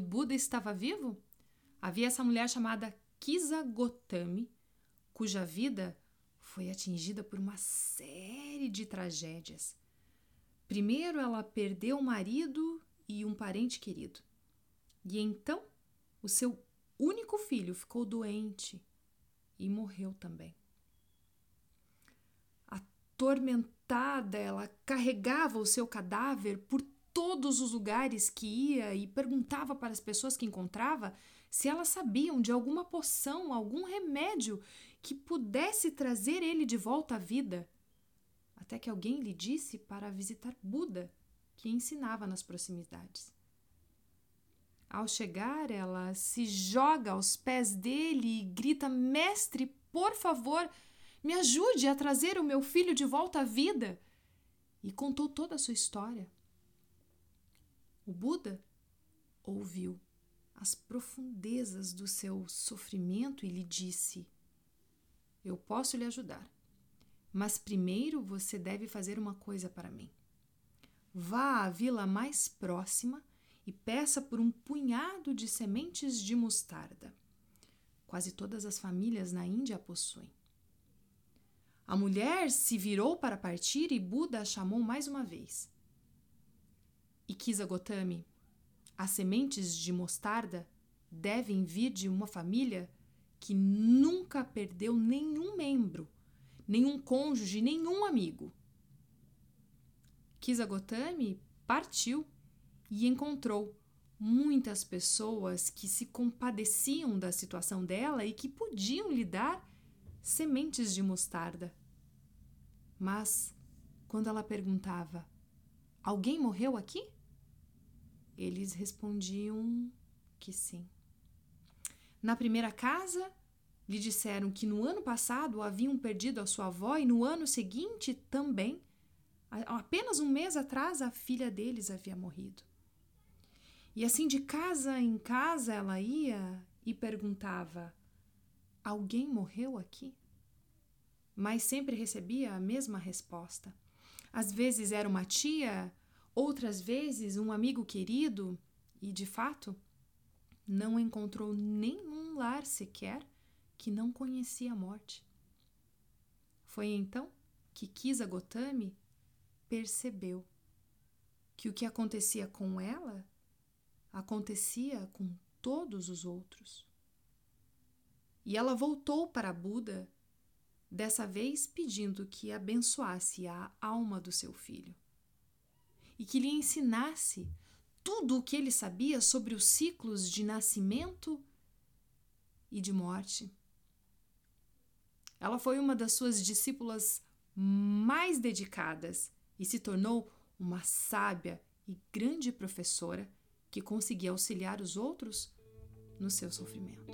Buda estava vivo? Havia essa mulher chamada Kisa Gotami, cuja vida foi atingida por uma série de tragédias. Primeiro, ela perdeu o marido e um parente querido. E então, o seu único filho ficou doente e morreu também. Atormentada, ela carregava o seu cadáver por todos os lugares que ia e perguntava para as pessoas que encontrava se elas sabiam de alguma poção, algum remédio que pudesse trazer ele de volta à vida. Até que alguém lhe disse para visitar Buda, que ensinava nas proximidades. Ao chegar, ela se joga aos pés dele e grita: Mestre, por favor, me ajude a trazer o meu filho de volta à vida. E contou toda a sua história. O Buda ouviu as profundezas do seu sofrimento e lhe disse: Eu posso lhe ajudar, mas primeiro você deve fazer uma coisa para mim. Vá à vila mais próxima e peça por um punhado de sementes de mostarda. Quase todas as famílias na Índia a possuem. A mulher se virou para partir e Buda a chamou mais uma vez. Ikisa Gotami, as sementes de mostarda devem vir de uma família que nunca perdeu nenhum membro, nenhum cônjuge, nenhum amigo. Kisa Gotami partiu e encontrou muitas pessoas que se compadeciam da situação dela e que podiam lhe dar sementes de mostarda. Mas, quando ela perguntava: Alguém morreu aqui? Eles respondiam que sim. Na primeira casa, lhe disseram que no ano passado haviam perdido a sua avó e no ano seguinte também. Apenas um mês atrás, a filha deles havia morrido. E assim, de casa em casa, ela ia e perguntava: Alguém morreu aqui? Mas sempre recebia a mesma resposta. Às vezes era uma tia Outras vezes, um amigo querido, e de fato, não encontrou nenhum lar sequer que não conhecia a morte. Foi então que Kisa Gotami percebeu que o que acontecia com ela acontecia com todos os outros. E ela voltou para Buda, dessa vez pedindo que abençoasse a alma do seu filho e que lhe ensinasse tudo o que ele sabia sobre os ciclos de nascimento e de morte. Ela foi uma das suas discípulas mais dedicadas e se tornou uma sábia e grande professora que conseguia auxiliar os outros no seu sofrimento.